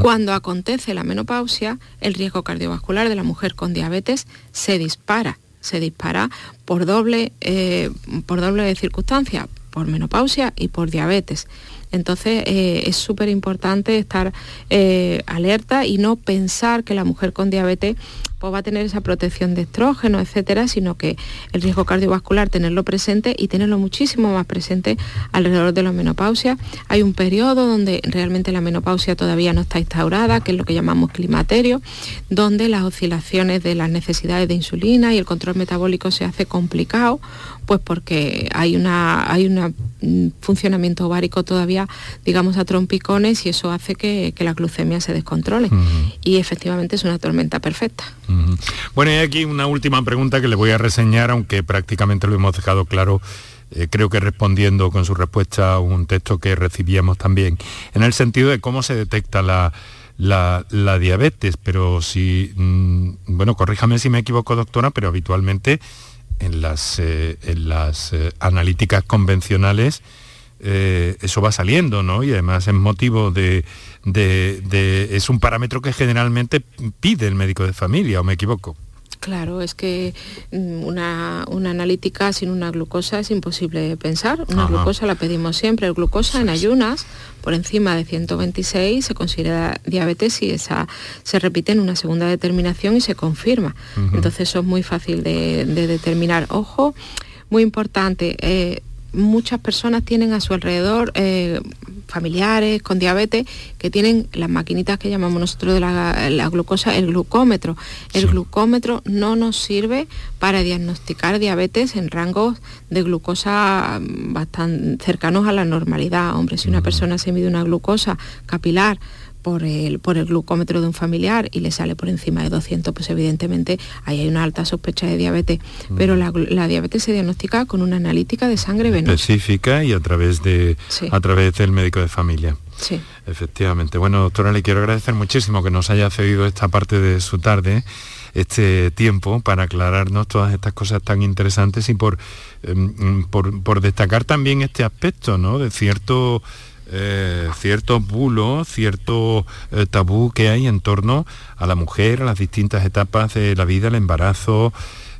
Cuando acontece la menopausia, el riesgo cardiovascular de la mujer con diabetes se dispara, se dispara por doble, eh, por doble circunstancia, por menopausia y por diabetes. Entonces eh, es súper importante estar eh, alerta y no pensar que la mujer con diabetes pues, va a tener esa protección de estrógeno, etcétera, sino que el riesgo cardiovascular tenerlo presente y tenerlo muchísimo más presente alrededor de la menopausia. Hay un periodo donde realmente la menopausia todavía no está instaurada, que es lo que llamamos climaterio, donde las oscilaciones de las necesidades de insulina y el control metabólico se hace complicado, pues porque hay una hay un funcionamiento ovárico todavía digamos, a trompicones y eso hace que, la glucemia se descontrole. Y efectivamente es una tormenta perfecta. Bueno, y aquí una última pregunta que le voy a reseñar, aunque prácticamente lo hemos dejado claro eh, creo que respondiendo con su respuesta a un texto que recibíamos también, en el sentido de cómo se detecta la, diabetes, pero si, mm, bueno, corríjame si me equivoco, doctora, pero habitualmente en las, eh, en las eh, analíticas convencionales eso va saliendo, ¿no? Y además es motivo de, de, es un parámetro que generalmente pide el médico de familia, ¿o me equivoco? Claro, es que mm, una, analítica sin una glucosa es imposible pensar. Una glucosa la pedimos siempre. El glucosa en ayunas por encima de 126 se considera diabetes y esa se repite en una segunda determinación y se confirma. Entonces eso es muy fácil de, determinar. Ojo, muy importante. Eh, muchas personas tienen a su alrededor eh, familiares con diabetes que tienen las maquinitas que llamamos nosotros de la, glucosa, el glucómetro. El glucómetro no nos sirve para diagnosticar diabetes en rangos de glucosa mm, bastante cercanos a la normalidad. Hombre, si una persona se mide una glucosa capilar por el, por el glucómetro de un familiar y le sale por encima de 200, pues evidentemente ahí hay una alta sospecha de diabetes. Pero la, diabetes se diagnostica con una analítica de sangre venosa. Específica y a través, de, a través del médico de familia. Sí. Efectivamente. Bueno, doctora, le quiero agradecer muchísimo que nos haya cedido esta parte de su tarde, este tiempo, para aclararnos todas estas cosas tan interesantes y por, em, por, por destacar también este aspecto, ¿no? De cierto eh, cierto bulo, cierto eh, tabú que hay en torno a la mujer, a las distintas etapas de la vida, el embarazo,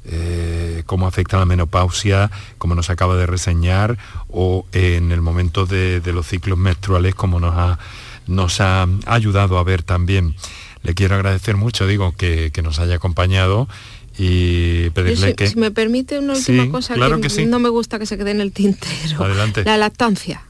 eh, cómo afecta la menopausia, como nos acaba de reseñar, o en el momento de, los ciclos menstruales, como nos ha, nos ha ayudado a ver también. Le quiero agradecer mucho, digo, que, nos haya acompañado y pedirle que... Si me permite una última cosa que, no me gusta que se quede en el tintero. Adelante. La lactancia.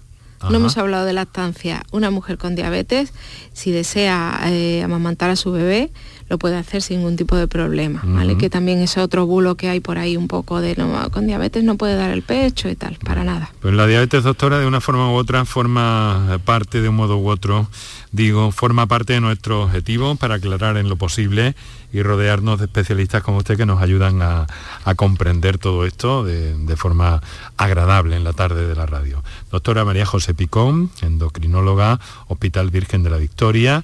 No hemos hablado de lactancia. Una mujer con diabetes, si desea eh, amamantar a su bebé, lo puede hacer sin ningún tipo de problema, ¿vale? Que también es otro bulo que hay por ahí un poco de no, con diabetes no puede dar el pecho y tal, para nada. Pues la diabetes, doctora, de una forma u otra forma parte de un modo u otro, digo, forma parte de nuestro objetivo para aclarar en lo posible y rodearnos de especialistas como usted que nos ayudan a, comprender todo esto de, de, forma agradable en la tarde de la radio. Doctora María José Picón, endocrinóloga, Hospital Virgen de la Victoria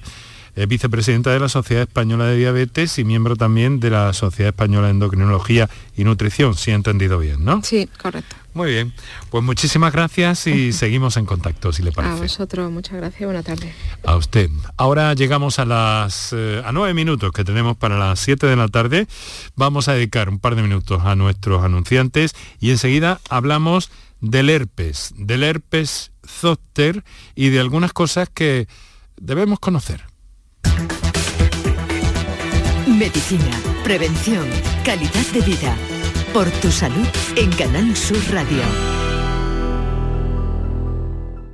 es vicepresidenta de la Sociedad Española de Diabetes y miembro también de la Sociedad Española de Endocrinología y Nutrición, si he entendido bien, ¿no? Sí, correcto. Muy bien, pues muchísimas gracias y seguimos en contacto, si le parece. A vosotros, muchas gracias, buena tarde. A usted. Ahora llegamos a las eh, a nueve minutos que tenemos para las siete de la tarde. Vamos a dedicar un par de minutos a nuestros anunciantes y enseguida hablamos del herpes, del herpes zóster y de algunas cosas que debemos conocer. Medicina, prevención, calidad de vida. Por tu salud en Canal Sur Radio.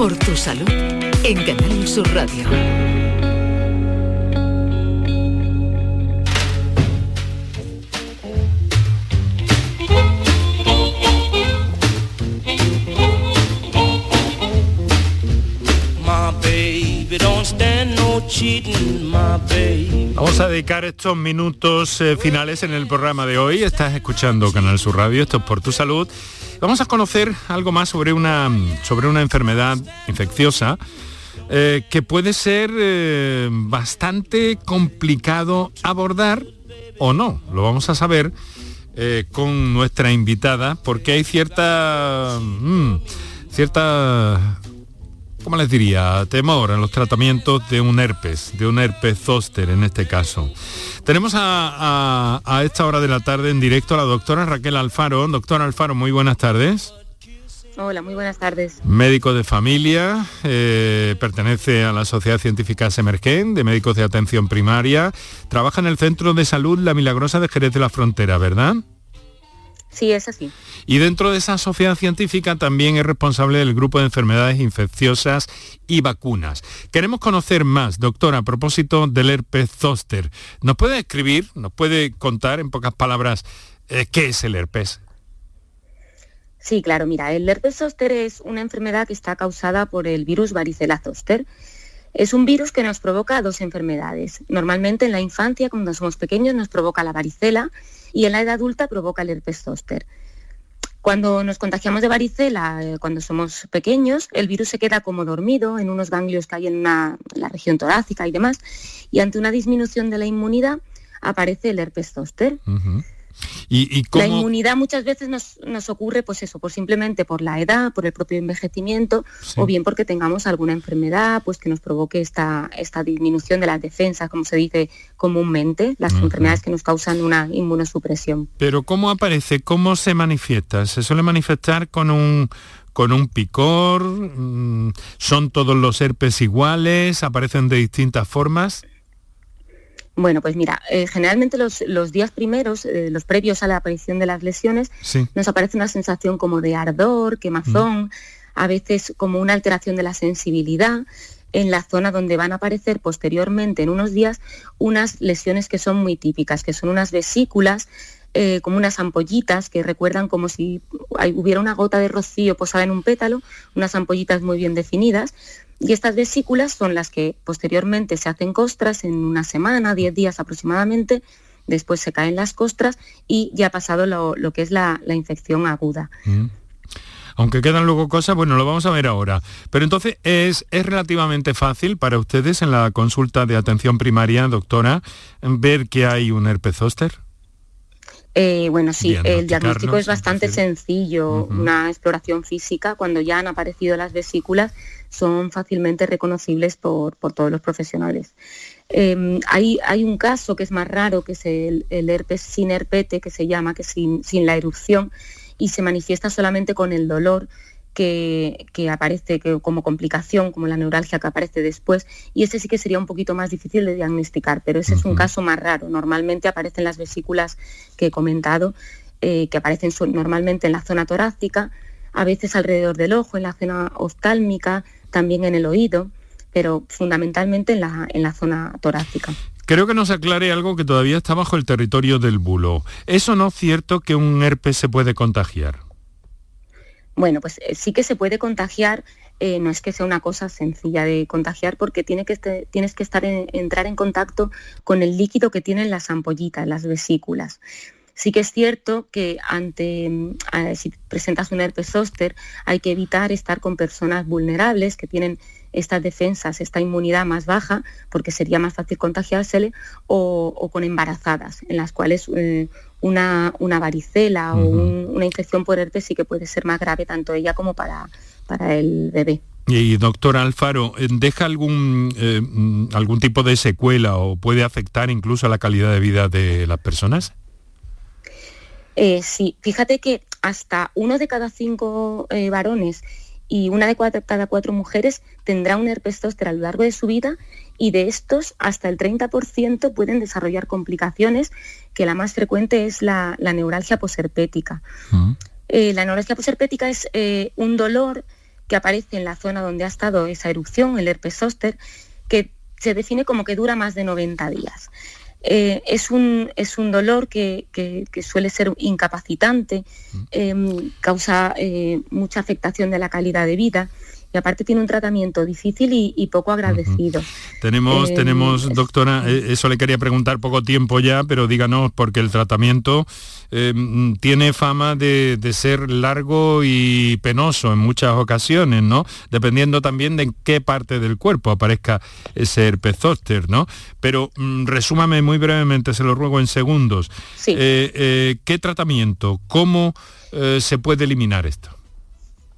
por tu salud, en Canal Sur Radio. Vamos a dedicar estos minutos eh, finales en el programa de hoy. Estás escuchando Canal Sur Radio, esto es por tu salud. Vamos a conocer algo más sobre una, sobre una enfermedad infecciosa eh, que puede ser eh, bastante complicado abordar o no. Lo vamos a saber con nuestra invitada porque hay cierta... mm, cierta ¿cómo les diría? Temor en los tratamientos de un herpes, de un herpes zóster en este caso. Tenemos a, a- a esta hora de la tarde en directo a la doctora Raquel Alfaro. Doctora Alfaro, muy buenas tardes. Hola, muy buenas tardes. Médico de familia, eh, pertenece a la Sociedad Científica Semergen de Médicos de Atención Primaria. Trabaja en el Centro de Salud La Milagrosa de Jerez de la Frontera, ¿verdad? Sí, es así. Y dentro de esa sociedad científica también es responsable del grupo de enfermedades infecciosas y vacunas. Queremos conocer más, doctora, a propósito del herpes zóster. ¿Nos puede escribir, nos puede contar en pocas palabras eh, qué es el herpes? Sí, claro, mira, el herpes zóster es una enfermedad que está causada por el virus varicela zóster. Es un virus que nos provoca dos enfermedades. Normalmente en la infancia, cuando somos pequeños, nos provoca la varicela y en la edad adulta provoca el herpes zóster. Cuando nos contagiamos de varicela, eh, cuando somos pequeños, el virus se queda como dormido en unos ganglios que hay en, la región torácica y demás, y ante una disminución de la inmunidad aparece el herpes zóster. ¿Y, y La inmunidad muchas veces nos, nos ocurre, pues eso, pues simplemente por la edad, por el propio envejecimiento, o bien porque tengamos alguna enfermedad, pues que nos provoque esta, esta disminución de las defensas, como se dice comúnmente, las enfermedades que nos causan una inmunosupresión. pero cómo aparece, cómo se manifiesta? ¿Se suele manifestar con un con un picor? Mm, ¿Son todos los herpes iguales? ¿Aparecen de distintas formas? Bueno, pues mira, eh, generalmente los, los días primeros, eh, los previos a la aparición de las lesiones, Sí. nos aparece una sensación como de ardor, quemazón, a veces como una alteración de la sensibilidad en la zona donde van a aparecer posteriormente en unos días unas lesiones que son muy típicas, que son unas vesículas, eh, como unas ampollitas que recuerdan como si hubiera una gota de rocío posada en un pétalo, unas ampollitas muy bien definidas. Y estas vesículas son las que posteriormente se hacen costras en una semana, 10 días aproximadamente, después se caen las costras y ya ha pasado lo, que es la, la infección aguda. Mm. Aunque quedan luego cosas, bueno, lo vamos a ver ahora. Pero entonces es, es relativamente fácil para ustedes en la consulta de atención primaria, doctora, ver que hay un herpes zóster. Eh, bueno, sí, el diagnóstico es bastante sencillo. Una exploración física, cuando ya han aparecido las vesículas, son fácilmente reconocibles por, por todos los profesionales. Eh, hay, hay un caso que es más raro, que es el, el herpes sin herpete, que se llama, que sin, sin la erupción, y se manifiesta solamente con el dolor que, que aparece que, como complicación, como la neuralgia que aparece después, y ese sí que sería un poquito más difícil de diagnosticar, pero ese es un caso más raro. Normalmente aparecen las vesículas que he comentado, eh, que aparecen normalmente en la zona torácica, a veces alrededor del ojo, en la zona oftálmica, también en el oído, pero fundamentalmente en la, en la zona torácica. Creo que nos aclare algo que todavía está bajo el territorio del bulo. ¿Es o no cierto que un herpes se puede contagiar? Bueno, pues eh, sí que se puede contagiar, eh, no es que sea una cosa sencilla de contagiar porque este- tienes que estar en- entrar en contacto con el líquido que tienen las ampollitas, las vesículas. Sí que es cierto que ante mm, si presentas un herpes zóster hay que evitar estar con personas vulnerables que tienen estas defensas, esta inmunidad más baja, porque sería más fácil contagiársele, o, o con embarazadas, en las cuales eh, una, una varicela o un- una infección por herpes sí que puede ser más grave tanto ella como para, para el bebé. Y doctora Alfaro, eh, ¿deja algún, eh, mm, algún tipo de secuela o puede afectar incluso a la calidad de vida de las personas? Eh, sí, fíjate que hasta uno de cada cinco varones y una de cada cuatro mujeres tendrá un herpes zóster a lo largo de su vida y de estos hasta el 30% pueden desarrollar complicaciones, que la más frecuente es la, neuralgia posherpética. Mm. la neuralgia posherpética es un dolor que aparece en la zona donde ha estado esa erupción, el herpes zóster, que se define como que dura más de 90 días. Eh, es, un, es, un, dolor que, suele ser incapacitante, mm. em, causa eh, mucha afectación de la calidad de vida y aparte tiene un tratamiento difícil y, poco agradecido. Tenemos, eh, tenemos, doctora, eh, eso le quería preguntar poco tiempo ya, pero díganos, porque el tratamiento eh, tiene fama de, ser largo y penoso en muchas ocasiones, ¿no? Dependiendo también de en qué parte del cuerpo aparezca ese herpes zóster, ¿no? Pero mm, resúmame muy brevemente, se lo ruego en segundos. ¿Qué tratamiento? ¿Cómo se puede eliminar esto?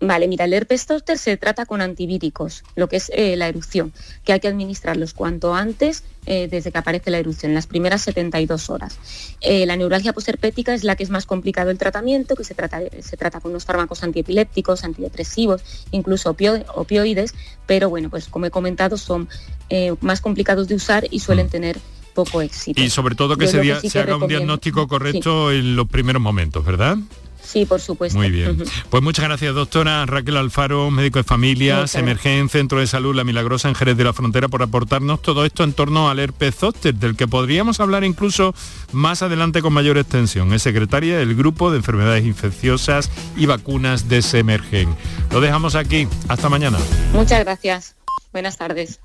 Vale, mira, el herpes zóster se trata con antivíricos, lo que es eh, la erupción, que hay que administrarlos cuanto antes eh, desde que aparece la erupción, en las primeras 72 horas. Eh, la neuralgia posherpética es la que es más complicado el tratamiento, que se trata, se trata con unos fármacos antiepilépticos, antidepresivos, incluso opioides, pero bueno, pues como he comentado, son más complicados de usar y suelen mm. tener poco éxito. Y sobre todo que, se, haga un diagnóstico correcto en los primeros momentos, ¿verdad? Sí, por supuesto. Muy bien. Pues muchas gracias, doctora Raquel Alfaro, médico de familias, Emergen, Centro de Salud La Milagrosa en Jerez de la Frontera, por aportarnos todo esto en torno al herpes zóster, del que podríamos hablar incluso más adelante con mayor extensión. Es secretaria del Grupo de Enfermedades Infecciosas y Vacunas de Semergen. Lo dejamos aquí. Hasta mañana. Muchas gracias. Buenas tardes.